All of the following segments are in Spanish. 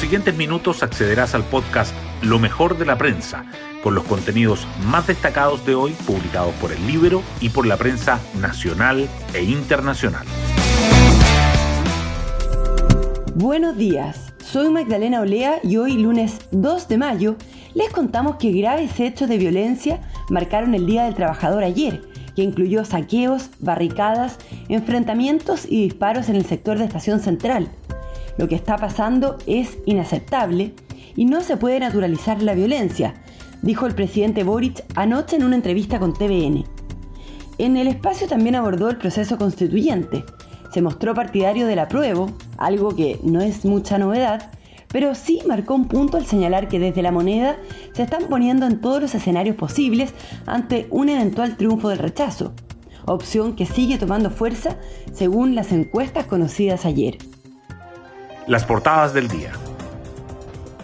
siguientes minutos accederás al podcast Lo mejor de la prensa, con los contenidos más destacados de hoy publicados por el libro y por la prensa nacional e internacional. Buenos días, soy Magdalena Olea y hoy lunes 2 de mayo les contamos que graves hechos de violencia marcaron el Día del Trabajador ayer, que incluyó saqueos, barricadas, enfrentamientos y disparos en el sector de Estación Central. Lo que está pasando es inaceptable y no se puede naturalizar la violencia, dijo el presidente Boric anoche en una entrevista con TVN. En el espacio también abordó el proceso constituyente. Se mostró partidario del apruebo, algo que no es mucha novedad, pero sí marcó un punto al señalar que desde la moneda se están poniendo en todos los escenarios posibles ante un eventual triunfo del rechazo, opción que sigue tomando fuerza según las encuestas conocidas ayer. Las portadas del día.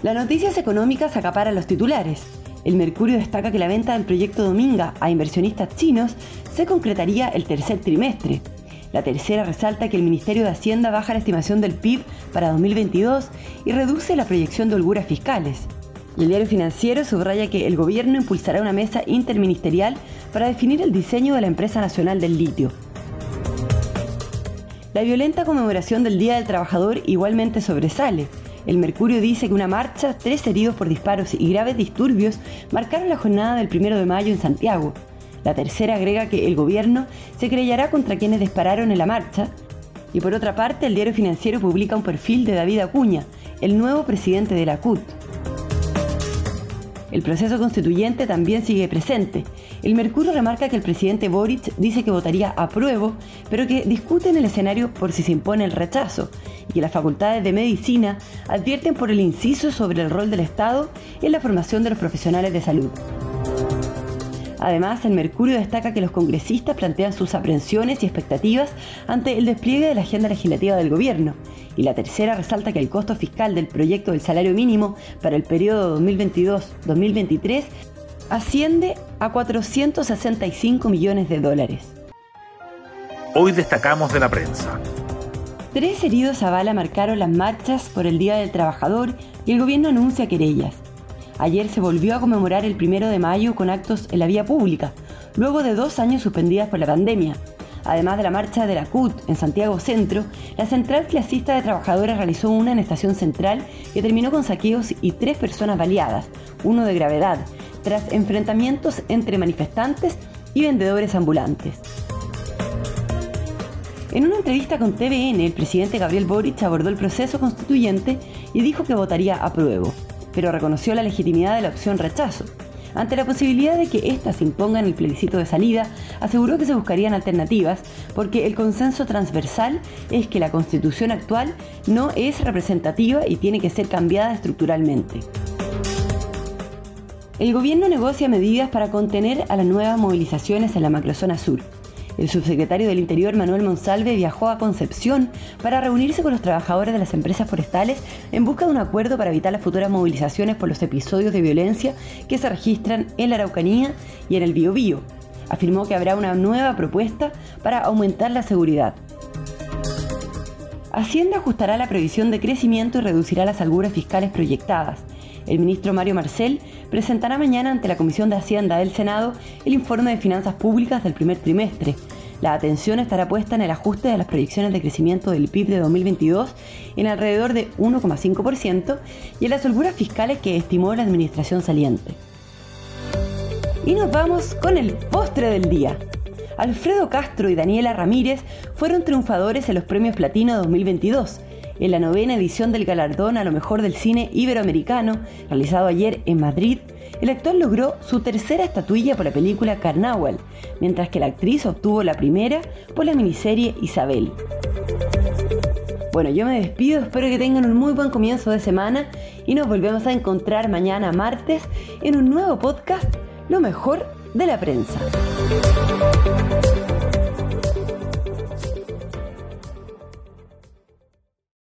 Las noticias económicas acaparan los titulares. El Mercurio destaca que la venta del proyecto Dominga a inversionistas chinos se concretaría el tercer trimestre. La tercera resalta que el Ministerio de Hacienda baja la estimación del PIB para 2022 y reduce la proyección de holguras fiscales. El diario financiero subraya que el gobierno impulsará una mesa interministerial para definir el diseño de la empresa nacional del litio. La violenta conmemoración del Día del Trabajador igualmente sobresale. El Mercurio dice que una marcha, tres heridos por disparos y graves disturbios marcaron la jornada del 1 de mayo en Santiago. La tercera agrega que el gobierno se creyará contra quienes dispararon en la marcha. Y por otra parte, el diario financiero publica un perfil de David Acuña, el nuevo presidente de la CUT. El proceso constituyente también sigue presente. El Mercurio remarca que el presidente Boric dice que votaría a prueba, pero que discute en el escenario por si se impone el rechazo, y que las facultades de medicina advierten por el inciso sobre el rol del Estado en la formación de los profesionales de salud. Además, el Mercurio destaca que los congresistas plantean sus aprensiones y expectativas ante el despliegue de la agenda legislativa del gobierno. Y la tercera resalta que el costo fiscal del proyecto del salario mínimo para el periodo 2022-2023 asciende a 465 millones de dólares. Hoy destacamos de la prensa. Tres heridos a bala marcaron las marchas por el Día del Trabajador y el gobierno anuncia querellas. Ayer se volvió a conmemorar el primero de mayo con actos en la vía pública, luego de dos años suspendidas por la pandemia. Además de la marcha de la CUT en Santiago Centro, la Central Clasista de Trabajadores realizó una en Estación Central que terminó con saqueos y tres personas baleadas, uno de gravedad, tras enfrentamientos entre manifestantes y vendedores ambulantes. En una entrevista con TVN, el presidente Gabriel Boric abordó el proceso constituyente y dijo que votaría a prueba pero reconoció la legitimidad de la opción rechazo. Ante la posibilidad de que ésta se imponga en el plebiscito de salida, aseguró que se buscarían alternativas porque el consenso transversal es que la constitución actual no es representativa y tiene que ser cambiada estructuralmente. El gobierno negocia medidas para contener a las nuevas movilizaciones en la macrozona sur. El subsecretario del Interior, Manuel Monsalve, viajó a Concepción para reunirse con los trabajadores de las empresas forestales en busca de un acuerdo para evitar las futuras movilizaciones por los episodios de violencia que se registran en la Araucanía y en el Biobío. Afirmó que habrá una nueva propuesta para aumentar la seguridad. Hacienda ajustará la previsión de crecimiento y reducirá las alguras fiscales proyectadas. El ministro Mario Marcel presentará mañana ante la Comisión de Hacienda del Senado el informe de finanzas públicas del primer trimestre. La atención estará puesta en el ajuste de las proyecciones de crecimiento del PIB de 2022 en alrededor de 1,5% y en las holguras fiscales que estimó la administración saliente. Y nos vamos con el postre del día. Alfredo Castro y Daniela Ramírez fueron triunfadores en los premios Platino 2022 en la novena edición del galardón a lo mejor del cine iberoamericano, realizado ayer en Madrid, el actor logró su tercera estatuilla por la película Carnaval, mientras que la actriz obtuvo la primera por la miniserie Isabel. Bueno, yo me despido, espero que tengan un muy buen comienzo de semana y nos volvemos a encontrar mañana martes en un nuevo podcast, Lo mejor de la prensa.